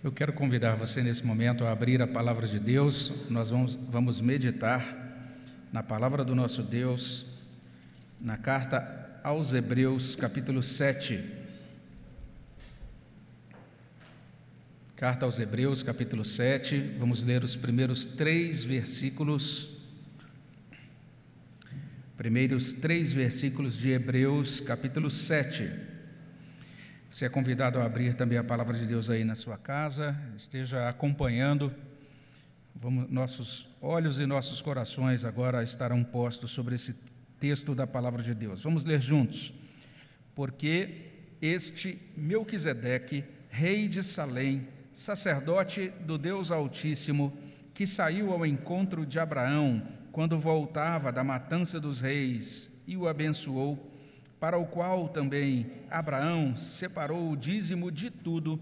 Eu quero convidar você nesse momento a abrir a palavra de Deus. Nós vamos, vamos meditar na palavra do nosso Deus, na carta aos Hebreus, capítulo 7. Carta aos Hebreus, capítulo 7. Vamos ler os primeiros três versículos. Primeiros três versículos de Hebreus, capítulo 7. Você é convidado a abrir também a palavra de Deus aí na sua casa, esteja acompanhando. Vamos, nossos olhos e nossos corações agora estarão postos sobre esse texto da palavra de Deus. Vamos ler juntos. Porque este Melquisedeque, rei de Salém, sacerdote do Deus Altíssimo, que saiu ao encontro de Abraão quando voltava da matança dos reis e o abençoou, para o qual também Abraão separou o dízimo de tudo,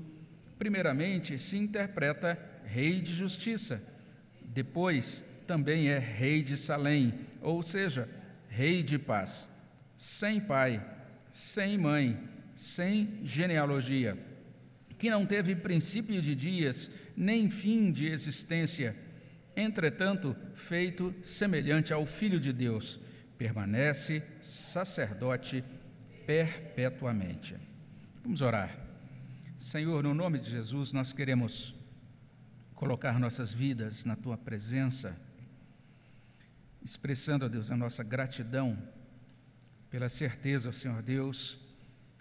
primeiramente se interpreta rei de justiça, depois também é rei de Salém, ou seja, rei de paz, sem pai, sem mãe, sem genealogia, que não teve princípio de dias, nem fim de existência, entretanto, feito semelhante ao Filho de Deus permanece sacerdote perpetuamente. Vamos orar. Senhor, no nome de Jesus, nós queremos colocar nossas vidas na tua presença, expressando, a Deus, a nossa gratidão pela certeza, Senhor Deus,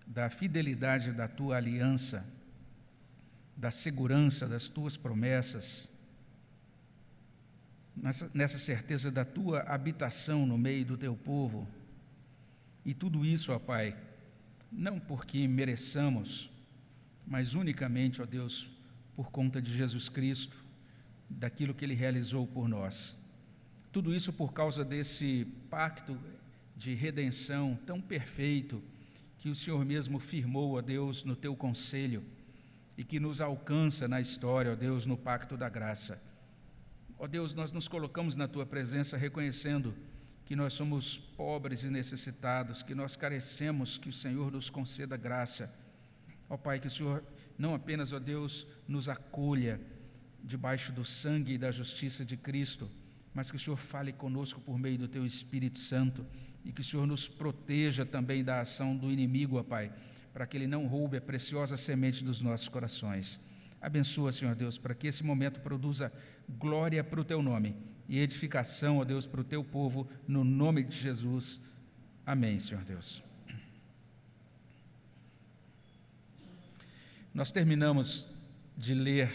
da fidelidade da tua aliança, da segurança das tuas promessas nessa, nessa certeza da tua habitação no meio do teu povo. E tudo isso, ó Pai, não porque mereçamos, mas unicamente, ó Deus, por conta de Jesus Cristo, daquilo que Ele realizou por nós. Tudo isso por causa desse pacto de redenção tão perfeito que o Senhor mesmo firmou, ó Deus, no teu conselho e que nos alcança na história, ó Deus, no pacto da graça. Ó Deus, nós nos colocamos na tua presença reconhecendo que nós somos pobres e necessitados, que nós carecemos, que o Senhor nos conceda graça. Ó Pai, que o Senhor não apenas, ó Deus, nos acolha debaixo do sangue e da justiça de Cristo, mas que o Senhor fale conosco por meio do teu Espírito Santo e que o Senhor nos proteja também da ação do inimigo, ó Pai, para que ele não roube a preciosa semente dos nossos corações. Abençoa, Senhor Deus, para que esse momento produza glória para o teu nome e edificação, ó Deus, para o teu povo, no nome de Jesus. Amém, Senhor Deus. Nós terminamos de ler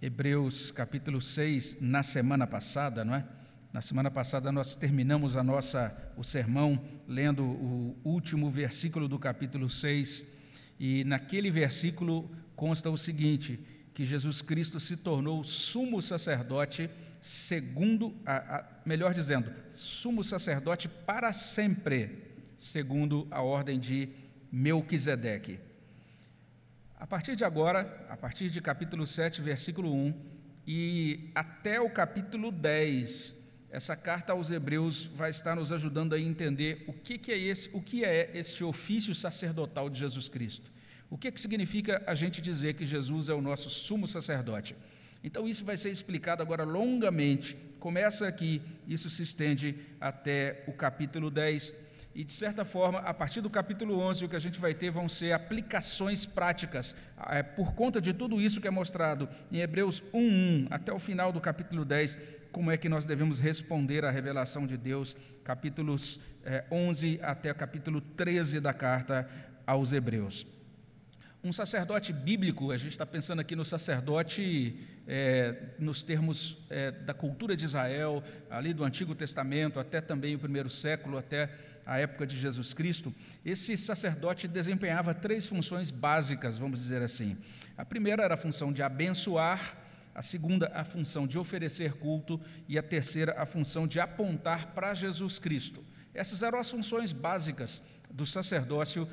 Hebreus capítulo 6 na semana passada, não é? Na semana passada nós terminamos a nossa o sermão lendo o último versículo do capítulo 6 e naquele versículo consta o seguinte: que Jesus Cristo se tornou sumo sacerdote segundo, a, a, melhor dizendo, sumo sacerdote para sempre, segundo a ordem de Melquisedeque. A partir de agora, a partir de capítulo 7, versículo 1, e até o capítulo 10, essa carta aos Hebreus vai estar nos ajudando a entender o que, que é esse, o que é este ofício sacerdotal de Jesus Cristo. O que, que significa a gente dizer que Jesus é o nosso sumo sacerdote? Então, isso vai ser explicado agora longamente. Começa aqui, isso se estende até o capítulo 10. E, de certa forma, a partir do capítulo 11, o que a gente vai ter vão ser aplicações práticas. É, por conta de tudo isso que é mostrado em Hebreus 1:1 até o final do capítulo 10, como é que nós devemos responder à revelação de Deus, capítulos é, 11 até o capítulo 13 da carta aos Hebreus. Um sacerdote bíblico, a gente está pensando aqui no sacerdote é, nos termos é, da cultura de Israel, ali do Antigo Testamento, até também o primeiro século, até a época de Jesus Cristo. Esse sacerdote desempenhava três funções básicas, vamos dizer assim. A primeira era a função de abençoar, a segunda, a função de oferecer culto, e a terceira, a função de apontar para Jesus Cristo. Essas eram as funções básicas do sacerdócio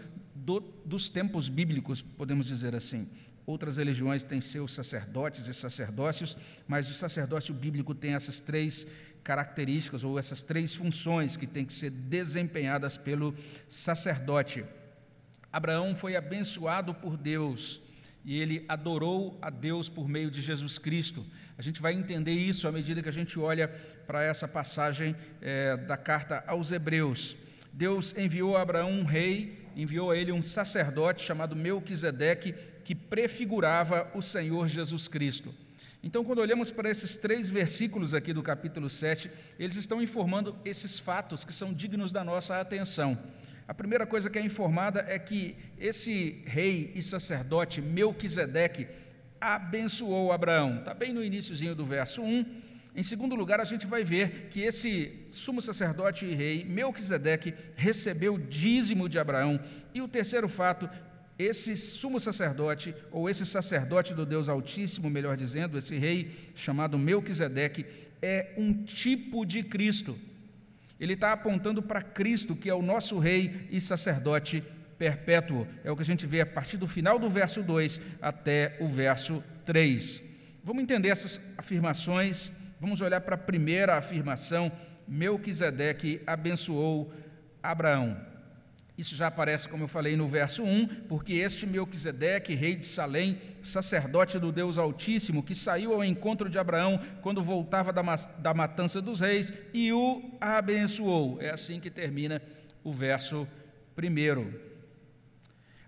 do, dos tempos bíblicos, podemos dizer assim. Outras religiões têm seus sacerdotes e sacerdócios, mas o sacerdócio bíblico tem essas três características ou essas três funções que têm que ser desempenhadas pelo sacerdote. Abraão foi abençoado por Deus e ele adorou a Deus por meio de Jesus Cristo. A gente vai entender isso à medida que a gente olha para essa passagem é, da carta aos Hebreus. Deus enviou a Abraão um rei, enviou a ele um sacerdote chamado Melquisedeque, que prefigurava o Senhor Jesus Cristo. Então, quando olhamos para esses três versículos aqui do capítulo 7, eles estão informando esses fatos que são dignos da nossa atenção. A primeira coisa que é informada é que esse rei e sacerdote Melquisedeque abençoou Abraão. Está bem no iníciozinho do verso 1. Em segundo lugar, a gente vai ver que esse sumo sacerdote e rei Melquisedeque recebeu dízimo de Abraão. E o terceiro fato esse sumo sacerdote, ou esse sacerdote do Deus Altíssimo, melhor dizendo, esse rei chamado Melquisedeque, é um tipo de Cristo. Ele está apontando para Cristo, que é o nosso rei e sacerdote perpétuo. É o que a gente vê a partir do final do verso 2 até o verso 3. Vamos entender essas afirmações. Vamos olhar para a primeira afirmação: Melquisedeque abençoou Abraão. Isso já aparece, como eu falei, no verso 1, porque este Melquisedeque, rei de Salém, sacerdote do Deus Altíssimo, que saiu ao encontro de Abraão quando voltava da, da matança dos reis e o abençoou. É assim que termina o verso 1.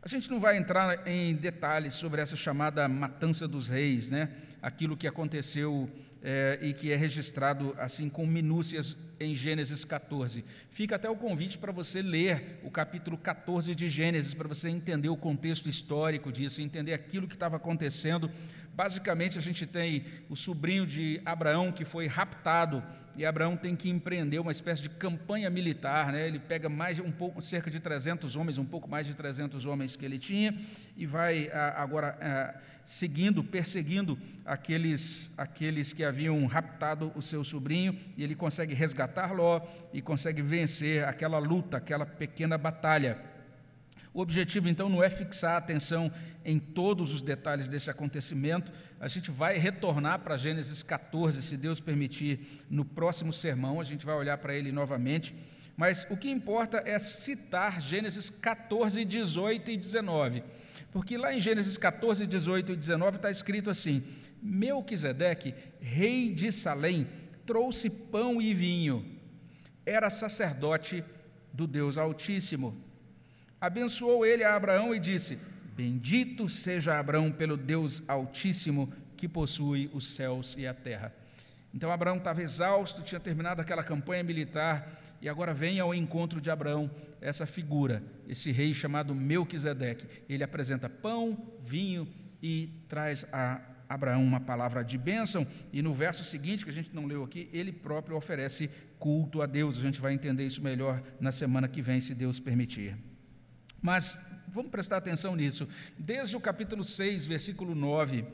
A gente não vai entrar em detalhes sobre essa chamada matança dos reis, né? aquilo que aconteceu é, e que é registrado assim com minúcias em Gênesis 14. Fica até o convite para você ler o capítulo 14 de Gênesis, para você entender o contexto histórico disso, entender aquilo que estava acontecendo. Basicamente, a gente tem o sobrinho de Abraão que foi raptado e Abraão tem que empreender uma espécie de campanha militar, né? Ele pega mais um pouco, cerca de 300 homens, um pouco mais de 300 homens que ele tinha e vai agora seguindo, perseguindo aqueles, aqueles que haviam raptado o seu sobrinho, e ele consegue resgatar Ló e consegue vencer aquela luta, aquela pequena batalha. O objetivo, então, não é fixar a atenção em todos os detalhes desse acontecimento. A gente vai retornar para Gênesis 14, se Deus permitir, no próximo sermão, a gente vai olhar para ele novamente. Mas o que importa é citar Gênesis 14, 18 e 19 porque lá em Gênesis 14, 18 e 19 está escrito assim: Melquisedeque, rei de Salém, trouxe pão e vinho, era sacerdote do Deus Altíssimo. Abençoou ele a Abraão e disse: Bendito seja Abraão pelo Deus Altíssimo que possui os céus e a terra. Então Abraão estava exausto, tinha terminado aquela campanha militar e agora vem ao encontro de Abraão essa figura, esse rei chamado Melquisedeque. Ele apresenta pão, vinho e traz a Abraão uma palavra de bênção, e no verso seguinte, que a gente não leu aqui, ele próprio oferece culto a Deus. A gente vai entender isso melhor na semana que vem, se Deus permitir. Mas vamos prestar atenção nisso. Desde o capítulo 6, versículo 9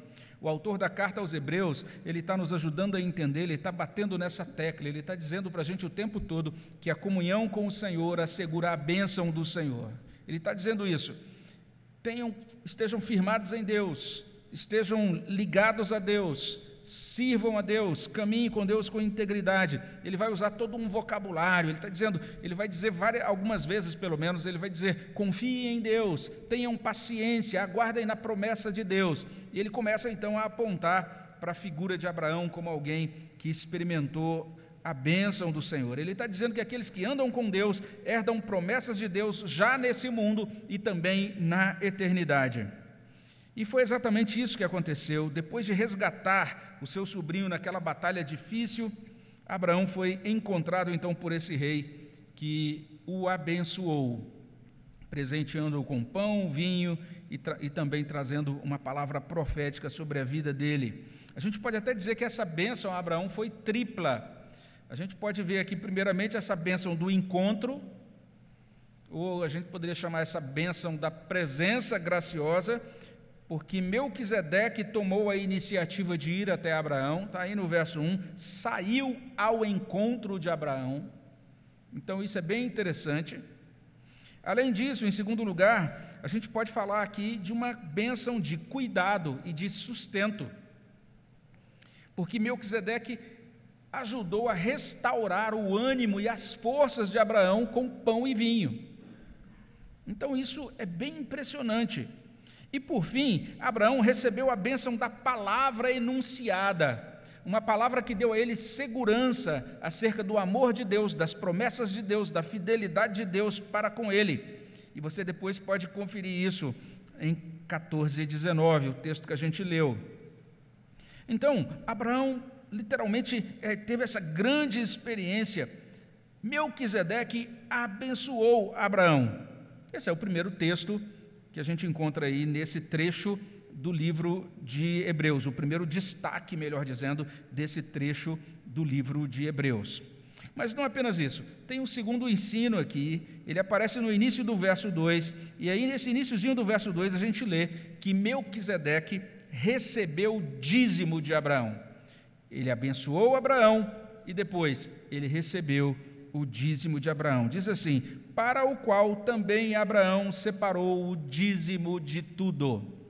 o autor da carta aos Hebreus, ele está nos ajudando a entender, ele está batendo nessa tecla, ele está dizendo para a gente o tempo todo que a comunhão com o Senhor assegura a bênção do Senhor. Ele está dizendo isso. Tenham, estejam firmados em Deus, estejam ligados a Deus, sirvam a Deus, caminhem com Deus com integridade. Ele vai usar todo um vocabulário, ele está dizendo, ele vai dizer várias, algumas vezes pelo menos, ele vai dizer: confiem em Deus, tenham paciência, aguardem na promessa de Deus. E ele começa então a apontar para a figura de Abraão como alguém que experimentou a bênção do Senhor. Ele está dizendo que aqueles que andam com Deus herdam promessas de Deus já nesse mundo e também na eternidade. E foi exatamente isso que aconteceu. Depois de resgatar o seu sobrinho naquela batalha difícil, Abraão foi encontrado então por esse rei que o abençoou, presenteando-o com pão, vinho e, e, também trazendo uma palavra profética sobre a vida dele. A gente pode até dizer que essa bênção a Abraão foi tripla. A gente pode ver aqui, primeiramente, essa bênção do encontro, ou a gente poderia chamar essa bênção da presença graciosa, porque Melquisedeque tomou a iniciativa de ir até Abraão, está aí no verso 1, saiu ao encontro de Abraão. Então isso é bem interessante. Além disso, em segundo lugar, a gente pode falar aqui de uma bênção de cuidado e de sustento. Porque Melquisedeque ajudou a restaurar o ânimo e as forças de Abraão com pão e vinho. Então isso é bem impressionante. E por fim, Abraão recebeu a bênção da palavra enunciada, uma palavra que deu a ele segurança acerca do amor de Deus, das promessas de Deus, da fidelidade de Deus para com ele. E você depois pode conferir isso em 14 e 19, o texto que a gente leu. Então, Abraão literalmente é, teve essa grande experiência. Melquisedeque abençoou Abraão. Esse é o primeiro texto que a gente encontra aí nesse trecho do livro de Hebreus, o primeiro destaque, melhor dizendo, desse trecho do livro de Hebreus. Mas não apenas isso, tem um segundo ensino aqui, ele aparece no início do verso 2, e aí nesse iníciozinho do verso 2 a gente lê que Melquisedeque recebeu o dízimo de Abraão. Ele abençoou Abraão e depois ele recebeu o dízimo de Abraão. Diz assim: para o qual também Abraão separou o dízimo de tudo.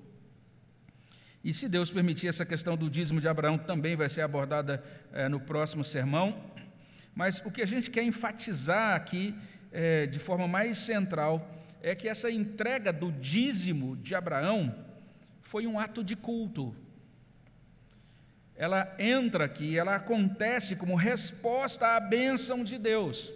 E se Deus permitir, essa questão do dízimo de Abraão também vai ser abordada é, no próximo sermão. Mas o que a gente quer enfatizar aqui, é, de forma mais central, é que essa entrega do dízimo de Abraão foi um ato de culto. Ela entra aqui, ela acontece como resposta à bênção de Deus.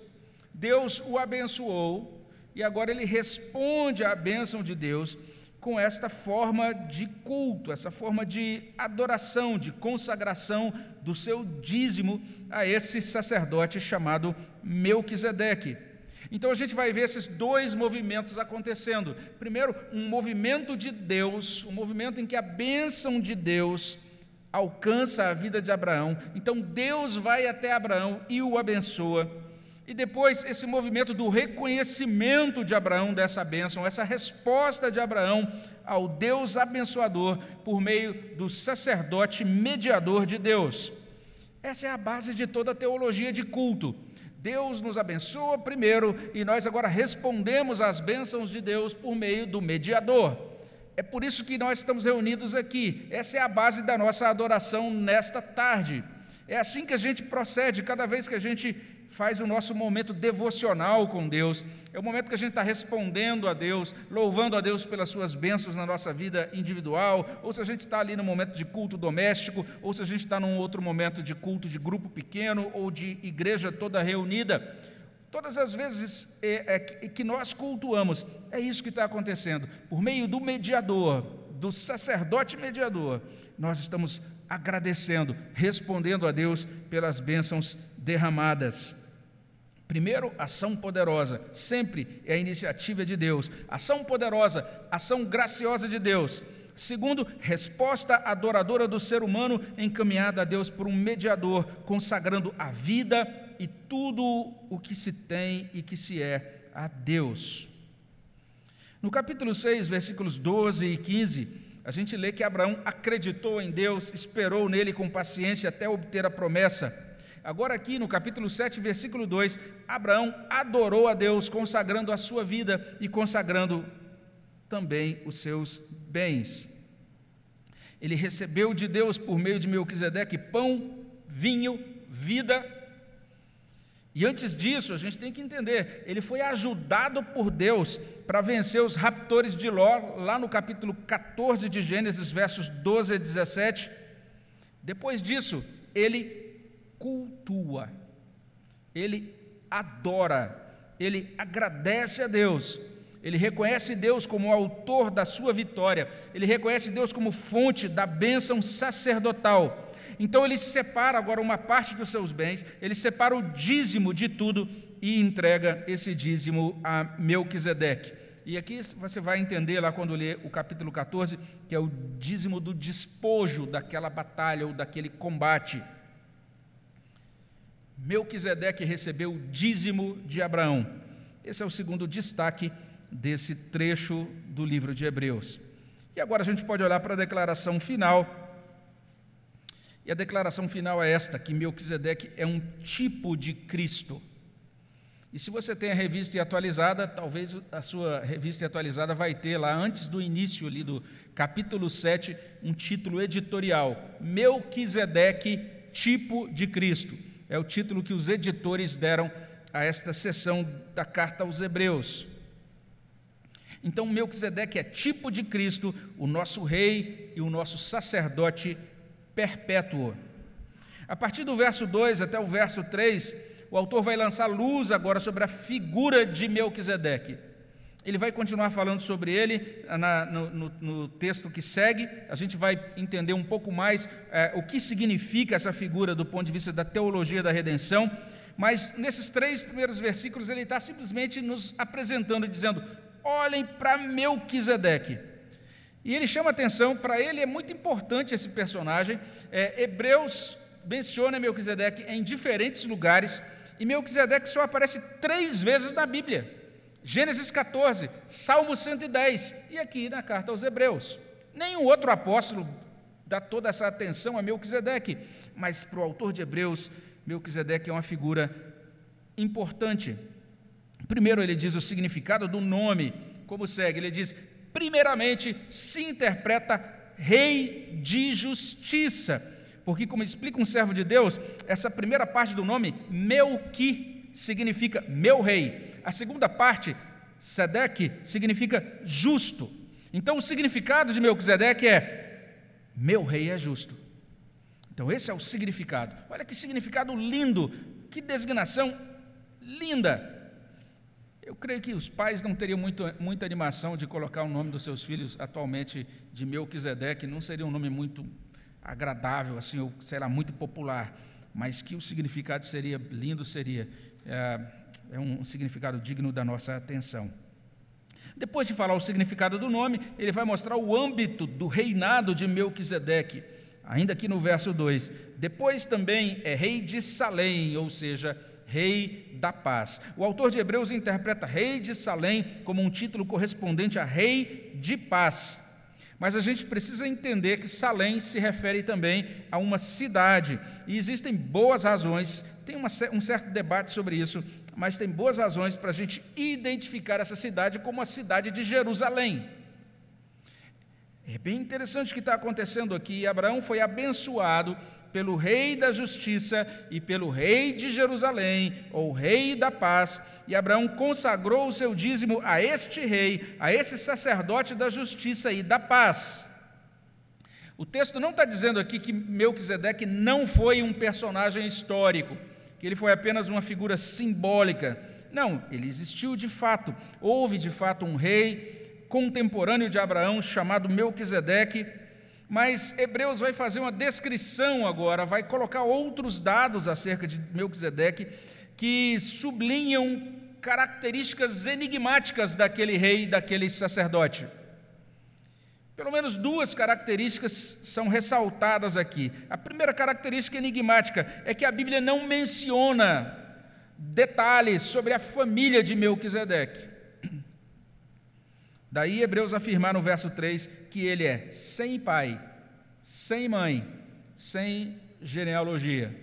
Deus o abençoou e agora ele responde à bênção de Deus com esta forma de culto, essa forma de adoração, de consagração do seu dízimo a esse sacerdote chamado Melquisedeque. Então a gente vai ver esses dois movimentos acontecendo. Primeiro, um movimento de Deus, um movimento em que a bênção de Deus alcança a vida de Abraão. Então Deus vai até Abraão e o abençoa. E depois, esse movimento do reconhecimento de Abraão dessa bênção, essa resposta de Abraão ao Deus abençoador por meio do sacerdote mediador de Deus. Essa é a base de toda a teologia de culto. Deus nos abençoa primeiro e nós agora respondemos às bênçãos de Deus por meio do mediador. É por isso que nós estamos reunidos aqui. Essa é a base da nossa adoração nesta tarde. É assim que a gente procede cada vez que a gente faz o nosso momento devocional com Deus. É o momento que a gente está respondendo a Deus, louvando a Deus pelas suas bênçãos na nossa vida individual, ou se a gente está ali no momento de culto doméstico, ou se a gente está num outro momento de culto de grupo pequeno ou de igreja toda reunida. Todas as vezes é, é, que nós cultuamos, é isso que está acontecendo. Por meio do mediador, do sacerdote mediador, nós estamos agradecendo, respondendo a Deus pelas bênçãos derramadas. Primeiro, ação poderosa, sempre é a iniciativa de Deus. Ação poderosa, ação graciosa de Deus. Segundo, resposta adoradora do ser humano encaminhada a Deus por um mediador, consagrando a vida e tudo o que se tem e que se é a Deus. No capítulo 6, versículos 12 e 15, a gente lê que Abraão acreditou em Deus, esperou nele com paciência até obter a promessa. Agora, aqui no capítulo 7, versículo 2, Abraão adorou a Deus, consagrando a sua vida e consagrando também os seus bens. Ele recebeu de Deus, por meio de Melquisedeque, pão, vinho, vida. E antes disso, a gente tem que entender, ele foi ajudado por Deus para vencer os raptores de Ló, lá no capítulo 14 de Gênesis, versos 12 a 17. Depois disso, ele cultua, ele adora, ele agradece a Deus, ele reconhece Deus como autor da sua vitória, ele reconhece Deus como fonte da bênção sacerdotal. Então ele separa agora uma parte dos seus bens, ele separa o dízimo de tudo e entrega esse dízimo a Melquisedeque. E aqui você vai entender lá quando ler o capítulo 14, que é o dízimo do despojo daquela batalha ou daquele combate. Melquisedeque recebeu o dízimo de Abraão. Esse é o segundo destaque desse trecho do livro de Hebreus. E agora a gente pode olhar para a declaração final. E a declaração final é esta: que Melquisedeque é um tipo de Cristo. E se você tem a revista atualizada, talvez a sua revista atualizada vai ter lá, antes do início ali do capítulo 7, um título editorial: Melquisedeque, tipo de Cristo é o título que os editores deram a esta sessão da carta aos Hebreus. Então, Melquisedeque é tipo de Cristo, o nosso rei e o nosso sacerdote perpétuo. A partir do verso 2 até o verso 3, o autor vai lançar luz agora sobre a figura de Melquisedeque. Ele vai continuar falando sobre ele na, no, no, no, texto que segue. A gente vai entender um pouco mais é, o que significa essa figura do ponto de vista da teologia da redenção. Mas nesses três primeiros versículos ele está simplesmente nos apresentando, dizendo: olhem para Melquisedeque. E ele chama atenção, para ele é muito importante esse personagem. É, Hebreus menciona Melquisedeque em diferentes lugares, e Melquisedeque só aparece três vezes na Bíblia. Gênesis 14, Salmo 110 e aqui na carta aos Hebreus. Nenhum outro apóstolo dá toda essa atenção a Melquisedeque, mas para o autor de Hebreus, Melquisedeque é uma figura importante. Primeiro, ele diz o significado do nome, como segue: ele diz, primeiramente, se interpreta rei de justiça, porque, como explica um servo de Deus, essa primeira parte do nome, Melqui, significa meu rei. A segunda parte, Sedeque, significa justo. Então, o significado de Melquisedeque é: meu rei é justo. Então, esse é o significado. Olha que significado lindo, que designação linda. Eu creio que os pais não teriam muito, muita animação de colocar o nome dos seus filhos atualmente de Melquisedeque, não seria um nome muito agradável, assim, ou será muito popular, mas que o significado seria lindo, seria é, é um significado digno da nossa atenção. Depois de falar o significado do nome, ele vai mostrar o âmbito do reinado de Melquisedeque, ainda aqui no verso 2. Depois também é rei de Salém, ou seja, Rei da Paz. O autor de Hebreus interpreta Rei de Salém como um título correspondente a Rei de Paz. Mas a gente precisa entender que Salém se refere também a uma cidade, e existem boas razões, tem uma, um certo debate sobre isso, mas tem boas razões para a gente identificar essa cidade como a cidade de Jerusalém. É bem interessante o que está acontecendo aqui. Abraão foi abençoado pelo Rei da Justiça e pelo Rei de Jerusalém, ou Rei da Paz, e Abraão consagrou o seu dízimo a este rei, a esse sacerdote da justiça e da paz. O texto não está dizendo aqui que Melquisedeque não foi um personagem histórico, que ele foi apenas uma figura simbólica. Não, ele existiu de fato. Houve de fato um rei contemporâneo de Abraão chamado Melquisedeque mas Hebreus vai fazer uma descrição agora, vai colocar outros dados acerca de Melquisedeque que sublinham características enigmáticas daquele rei, daquele sacerdote. Pelo menos duas características são ressaltadas aqui. A primeira característica enigmática é que a Bíblia não menciona detalhes sobre a família de Melquisedeque. Daí Hebreus afirmar no verso 3 que ele é sem pai, sem mãe, sem genealogia.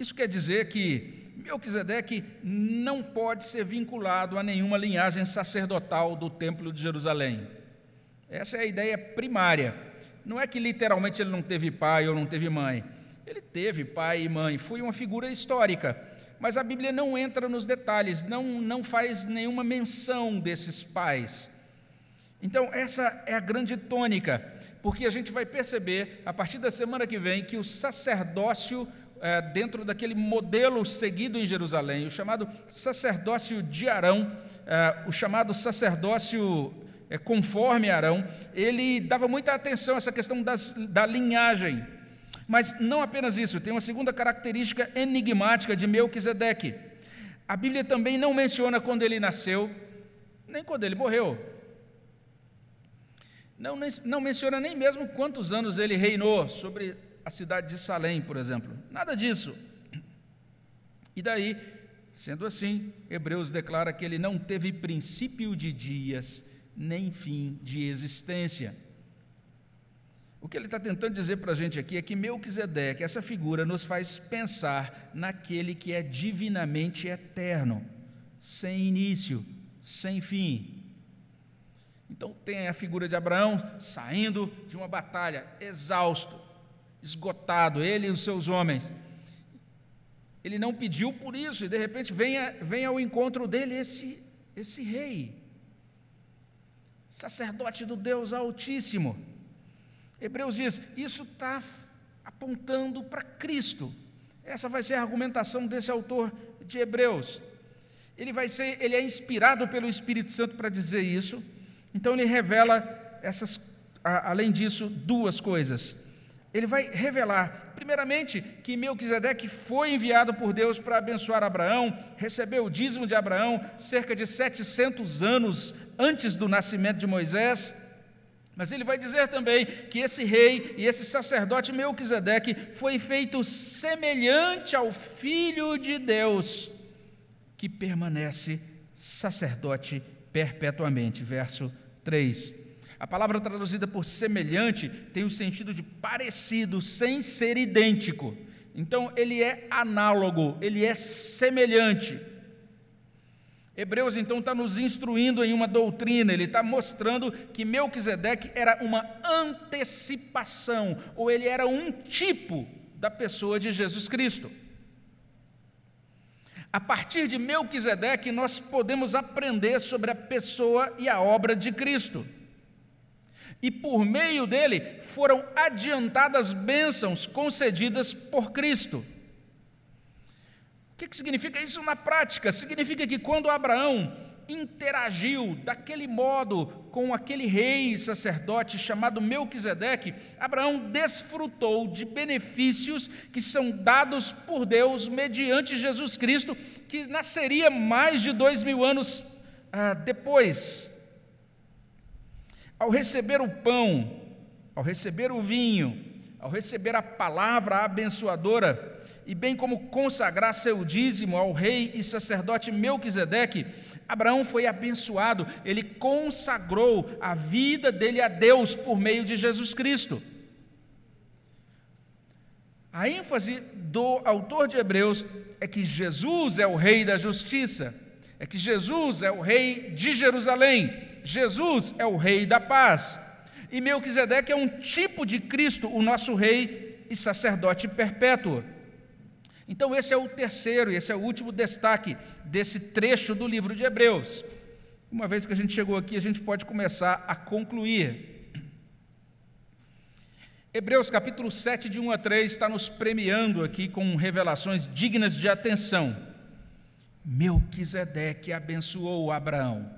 Isso quer dizer que Melquisedeque não pode ser vinculado a nenhuma linhagem sacerdotal do Templo de Jerusalém. Essa é a ideia primária. Não é que literalmente ele não teve pai ou não teve mãe. Ele teve pai e mãe, foi uma figura histórica mas a Bíblia não entra nos detalhes, não, não faz nenhuma menção desses pais. Então, essa é a grande tônica, porque a gente vai perceber, a partir da semana que vem, que o sacerdócio, é, dentro daquele modelo seguido em Jerusalém, o chamado sacerdócio de Arão, é, o chamado sacerdócio é, conforme Arão, ele dava muita atenção a essa questão das, da linhagem. Mas não apenas isso, tem uma segunda característica enigmática de Melquisedeque. A Bíblia também não menciona quando ele nasceu, nem quando ele morreu. Não, não menciona nem mesmo quantos anos ele reinou sobre a cidade de Salém, por exemplo. Nada disso. E daí, sendo assim, Hebreus declara que ele não teve princípio de dias, nem fim de existência. O que ele está tentando dizer para a gente aqui é que Melquisedeque, essa figura, nos faz pensar naquele que é divinamente eterno, sem início, sem fim. Então tem a figura de Abraão saindo de uma batalha, exausto, esgotado, ele e os seus homens. Ele não pediu por isso, e de repente vem, a, vem ao encontro dele esse esse rei, sacerdote do Deus Altíssimo. Hebreus diz: isso está apontando para Cristo. Essa vai ser a argumentação desse autor de Hebreus. Ele vai ser, ele é inspirado pelo Espírito Santo para dizer isso. Então ele revela essas, além disso, duas coisas. Ele vai revelar, primeiramente, que Melquisedeque foi enviado por Deus para abençoar Abraão, recebeu o dízimo de Abraão cerca de 700 anos antes do nascimento de Moisés. Mas ele vai dizer também que esse rei e esse sacerdote Melquisedeque foi feito semelhante ao Filho de Deus, que permanece sacerdote perpetuamente. Verso 3. A palavra traduzida por semelhante tem o sentido de parecido, sem ser idêntico. Então, ele é análogo, ele é semelhante. Hebreus então está nos instruindo em uma doutrina, ele está mostrando que Melquisedeque era uma antecipação, ou ele era um tipo da pessoa de Jesus Cristo. A partir de Melquisedeque, nós podemos aprender sobre a pessoa e a obra de Cristo. E por meio dele foram adiantadas bênçãos concedidas por Cristo. O que, significa isso na prática? Significa que quando Abraão interagiu daquele modo com aquele rei sacerdote chamado Melquisedeque, Abraão desfrutou de benefícios que são dados por Deus mediante Jesus Cristo, que nasceria mais de dois mil anos ah, depois. Ao receber o pão, ao receber o vinho, ao receber a palavra abençoadora, e bem como consagrar seu dízimo ao rei e sacerdote Melquisedeque, Abraão foi abençoado, ele consagrou a vida dele a Deus por meio de Jesus Cristo. A ênfase do autor de Hebreus é que Jesus é o rei da justiça, é que Jesus é o rei de Jerusalém, Jesus é o rei da paz. E Melquisedeque é um tipo de Cristo, o nosso rei e sacerdote perpétuo. Então, esse é o terceiro e esse é o último destaque desse trecho do livro de Hebreus. Uma vez que a gente chegou aqui, a gente pode começar a concluir. Hebreus capítulo 7, de 1 a 3, está nos premiando aqui com revelações dignas de atenção. Melquisedeque abençoou Abraão,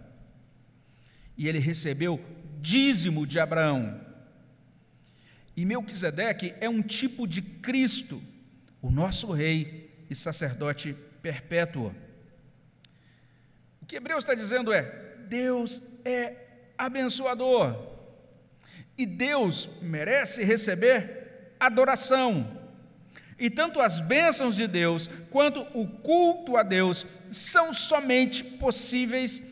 e ele recebeu dízimo de Abraão. E Melquisedeque é um tipo de Cristo o nosso rei e sacerdote perpétuo. O que Hebreus está dizendo é: Deus é abençoador e Deus merece receber adoração. E tanto as bênçãos de Deus quanto o culto a Deus são somente possíveis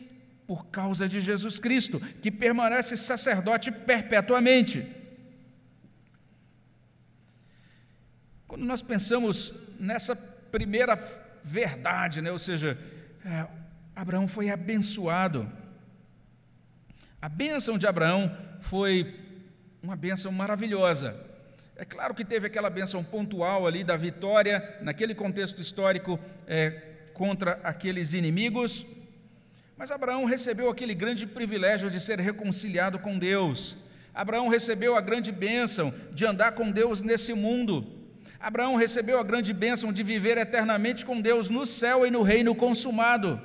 por causa de Jesus Cristo, que permanece sacerdote perpetuamente. Quando nós pensamos nessa primeira verdade, né, ou seja, é, Abraão foi abençoado. A bênção de Abraão foi uma bênção maravilhosa. É claro que teve aquela bênção pontual ali da vitória, naquele contexto histórico, é, contra aqueles inimigos, mas Abraão recebeu aquele grande privilégio de ser reconciliado com Deus. Abraão recebeu a grande bênção de andar com Deus nesse mundo. Abraão recebeu a grande bênção de viver eternamente com Deus no céu e no reino consumado.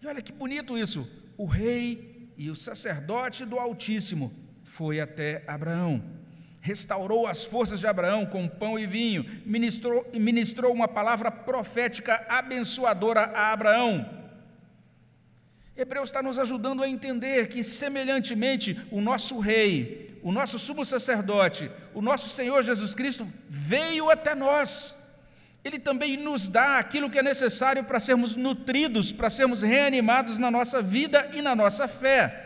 E olha que bonito isso. O rei e o sacerdote do Altíssimo foi até Abraão. Restaurou as forças de Abraão com pão e vinho, ministrou, ministrou uma palavra profética abençoadora a Abraão. Hebreus está nos ajudando a entender que, semelhantemente, o nosso rei, o nosso sumo sacerdote, o nosso Senhor Jesus Cristo, veio até nós. Ele também nos dá aquilo que é necessário para sermos nutridos, para sermos reanimados na nossa vida e na nossa fé.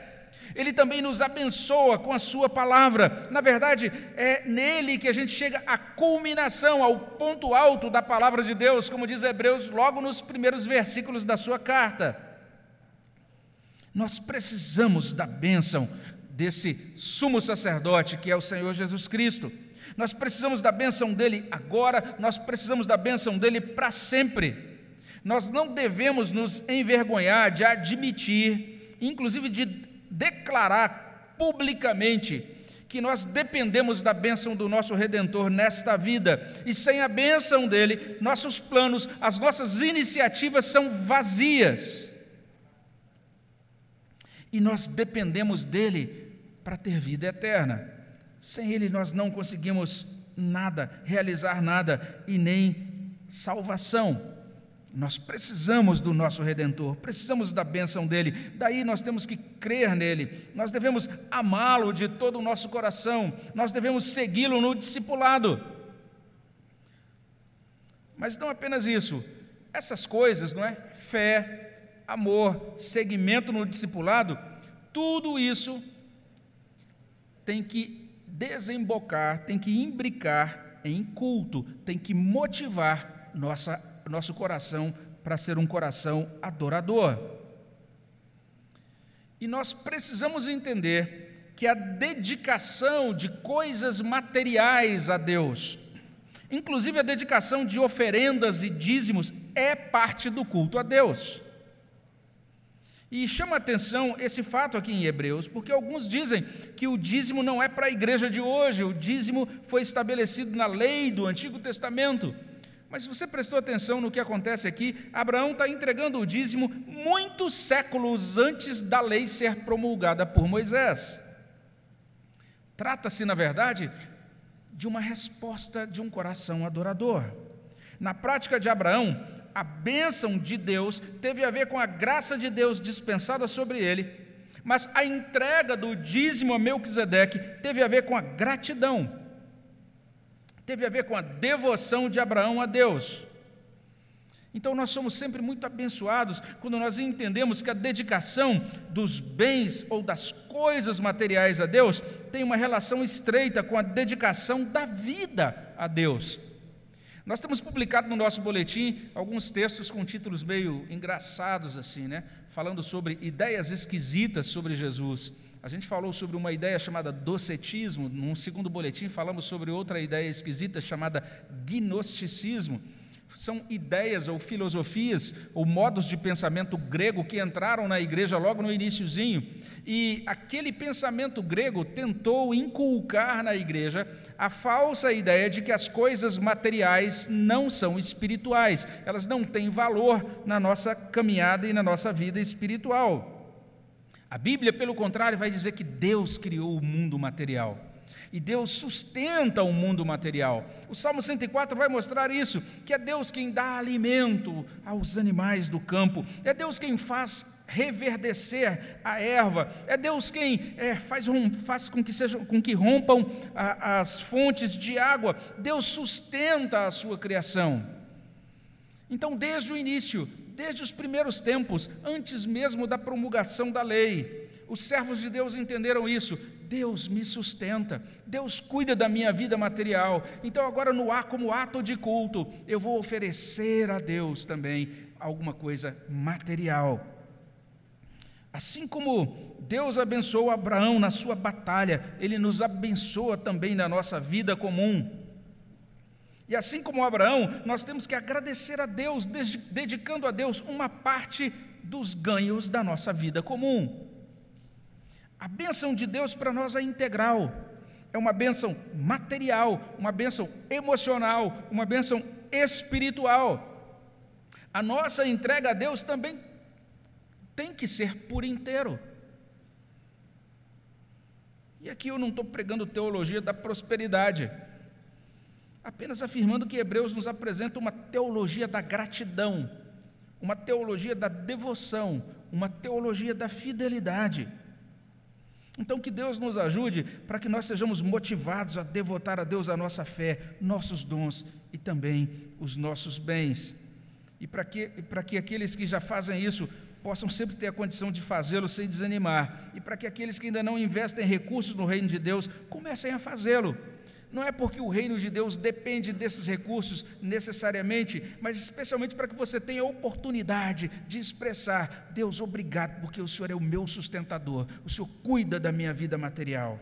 Ele também nos abençoa com a Sua palavra. Na verdade, é nele que a gente chega à culminação, ao ponto alto da palavra de Deus, como diz Hebreus logo nos primeiros versículos da sua carta. Nós precisamos da bênção desse sumo sacerdote que é o Senhor Jesus Cristo. Nós precisamos da bênção dele agora, nós precisamos da bênção dele para sempre. Nós não devemos nos envergonhar de admitir, inclusive de declarar publicamente, que nós dependemos da bênção do nosso Redentor nesta vida, e sem a bênção dele, nossos planos, as nossas iniciativas são vazias. E nós dependemos dele para ter vida eterna. Sem ele, nós não conseguimos nada, realizar nada e nem salvação. Nós precisamos do nosso redentor, precisamos da bênção dele, daí nós temos que crer nele, nós devemos amá-lo de todo o nosso coração, nós devemos segui-lo no discipulado. Mas não apenas isso, essas coisas, não é? Fé, amor, seguimento no discipulado, tudo isso tem que desembocar, tem que imbricar em culto, tem que motivar nossa nosso coração para ser um coração adorador. E nós precisamos entender que a dedicação de coisas materiais a Deus, inclusive a dedicação de oferendas e dízimos, é parte do culto a Deus. E chama atenção esse fato aqui em Hebreus, porque alguns dizem que o dízimo não é para a igreja de hoje, o dízimo foi estabelecido na lei do Antigo Testamento. Mas você prestou atenção no que acontece aqui? Abraão está entregando o dízimo muitos séculos antes da lei ser promulgada por Moisés. Trata-se, na verdade, de uma resposta de um coração adorador. Na prática de Abraão, a bênção de Deus teve a ver com a graça de Deus dispensada sobre ele, mas a entrega do dízimo a Melquisedeque teve a ver com a gratidão teve a ver com a devoção de Abraão a Deus. Então, nós somos sempre muito abençoados quando nós entendemos que a dedicação dos bens ou das coisas materiais a Deus tem uma relação estreita com a dedicação da vida a Deus. Nós temos publicado no nosso boletim alguns textos com títulos meio engraçados, assim, né? Falando sobre ideias esquisitas sobre Jesus. A gente falou sobre uma ideia chamada docetismo, num segundo boletim falamos sobre outra ideia esquisita chamada gnosticismo. São ideias ou filosofias ou modos de pensamento grego que entraram na igreja logo no iníciozinho. E aquele pensamento grego tentou inculcar na igreja a falsa ideia de que as coisas materiais não são espirituais, elas não têm valor na nossa caminhada e na nossa vida espiritual. A Bíblia, pelo contrário, vai dizer que Deus criou o mundo material. E Deus sustenta o mundo material. O Salmo 104 vai mostrar isso: que é Deus quem dá alimento aos animais do campo, é Deus quem faz reverdecer a erva, é Deus quem é, faz, faz com, que com que rompam a, as fontes de água, Deus sustenta a sua criação. Então, desde o início, desde os primeiros tempos, antes mesmo da promulgação da lei. Os servos de Deus entenderam isso. Deus me sustenta, Deus cuida da minha vida material. Então, agora, no ar, como ato de culto, eu vou oferecer a Deus também alguma coisa material. Assim como Deus abençoou Abraão na sua batalha, Ele nos abençoa também na nossa vida comum. E assim como Abraão, nós temos que agradecer a Deus, dedicando a Deus uma parte dos ganhos da nossa vida comum. A bênção de Deus para nós é integral, é uma bênção material, uma bênção emocional, uma bênção espiritual. A nossa entrega a Deus também tem que ser por inteiro. E aqui eu não estou pregando teologia da prosperidade apenas afirmando que Hebreus nos apresenta uma teologia da gratidão, uma teologia da devoção, uma teologia da fidelidade. Então, que Deus nos ajude para que nós sejamos motivados a devotar a Deus a nossa fé, nossos dons e também os nossos bens. E para que, para que aqueles que já fazem isso possam sempre ter a condição de fazê-lo sem desanimar. E para que aqueles que ainda não investem recursos no reino de Deus comecem a fazê-lo não é porque o reino de Deus depende desses recursos necessariamente, mas especialmente para que você tenha a oportunidade de expressar: Deus, obrigado, porque o Senhor é o meu sustentador, o Senhor cuida da minha vida material.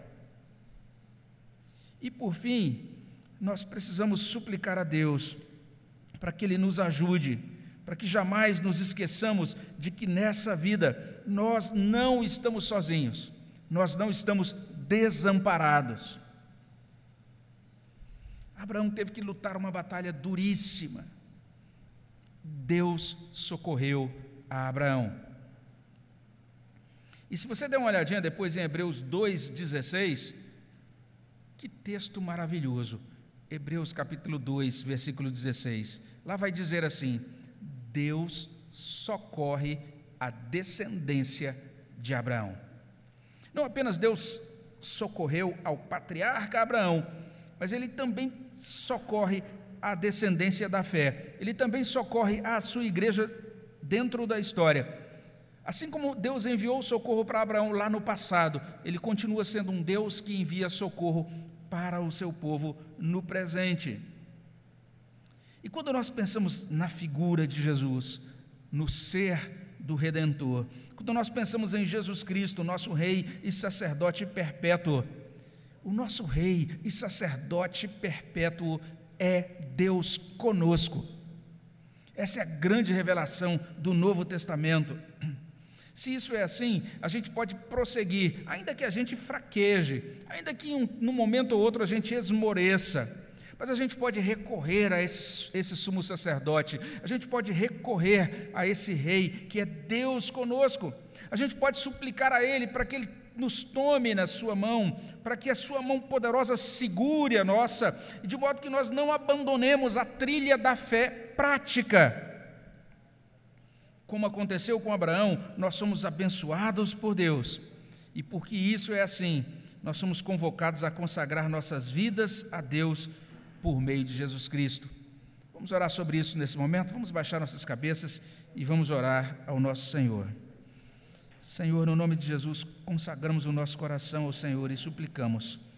E por fim, nós precisamos suplicar a Deus para que Ele nos ajude, para que jamais nos esqueçamos de que nessa vida nós não estamos sozinhos, nós não estamos desamparados. Abraão teve que lutar uma batalha duríssima. Deus socorreu a Abraão. E se você der uma olhadinha depois em Hebreus 2,16, que texto maravilhoso. Hebreus capítulo 2, versículo 16. Lá vai dizer assim: Deus socorre a descendência de Abraão. Não apenas Deus socorreu ao patriarca Abraão, mas ele também socorre a descendência da fé. Ele também socorre a sua igreja dentro da história. Assim como Deus enviou socorro para Abraão lá no passado, ele continua sendo um Deus que envia socorro para o seu povo no presente. E quando nós pensamos na figura de Jesus, no ser do Redentor, quando nós pensamos em Jesus Cristo, nosso Rei e sacerdote perpétuo, o nosso Rei e sacerdote perpétuo é Deus conosco. Essa é a grande revelação do Novo Testamento. Se isso é assim, a gente pode prosseguir, ainda que a gente fraqueje, ainda que um, num momento ou outro a gente esmoreça, mas a gente pode recorrer a esse, esse sumo sacerdote, a gente pode recorrer a esse rei que é Deus conosco, a gente pode suplicar a Ele para que Ele nos tome na Sua mão, para que a Sua mão poderosa segure a nossa, de modo que nós não abandonemos a trilha da fé prática como aconteceu com Abraão, nós somos abençoados por Deus. E porque isso é assim, nós somos convocados a consagrar nossas vidas a Deus por meio de Jesus Cristo. Vamos orar sobre isso nesse momento, vamos baixar nossas cabeças e vamos orar ao nosso Senhor. Senhor, no nome de Jesus, consagramos o nosso coração ao Senhor e suplicamos